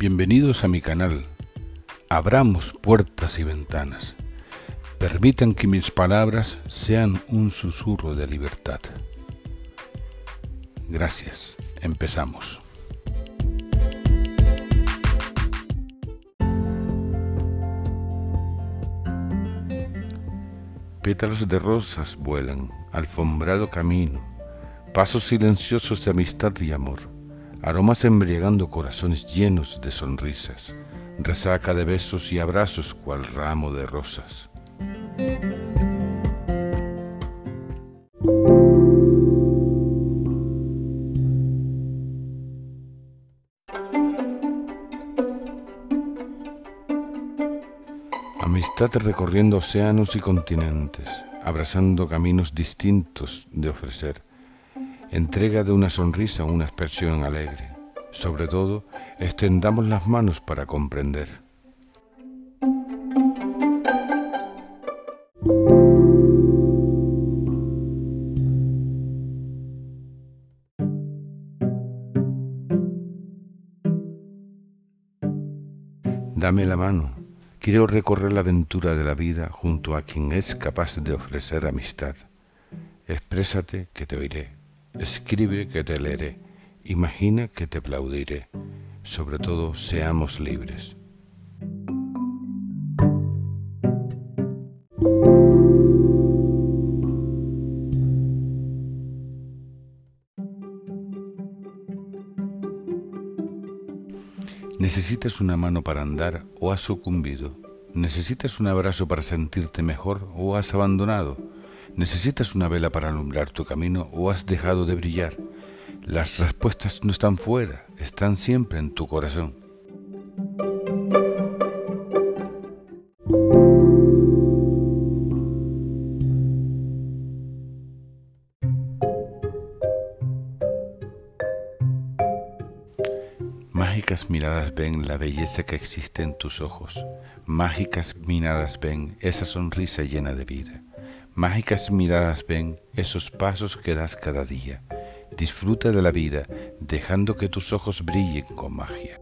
Bienvenidos a mi canal. Abramos puertas y ventanas. Permitan que mis palabras sean un susurro de libertad. Gracias. Empezamos. Pétalos de rosas vuelan, alfombrado camino, pasos silenciosos de amistad y amor, aromas embriagando corazones llenos de sonrisas, resaca de besos y abrazos cual ramo de rosas. Amistad recorriendo océanos y continentes, abrazando caminos distintos de ofrecer, entrega de una sonrisa una expresión alegre. Sobre todo, extendamos las manos para comprender. Dame la mano. Quiero recorrer la aventura de la vida junto a quien es capaz de ofrecer amistad. Exprésate que te oiré. Escribe que te leeré. Imagina que te aplaudiré. Sobre todo, seamos libres. Necesitas una mano para andar o has sucumbido. Necesitas un abrazo para sentirte mejor o has abandonado. Necesitas una vela para alumbrar tu camino o has dejado de brillar. Las respuestas no están fuera, están siempre en tu corazón. Mágicas miradas ven la belleza que existe en tus ojos. Mágicas miradas ven esa sonrisa llena de vida. Mágicas miradas ven esos pasos que das cada día. Disfruta de la vida dejando que tus ojos brillen con magia.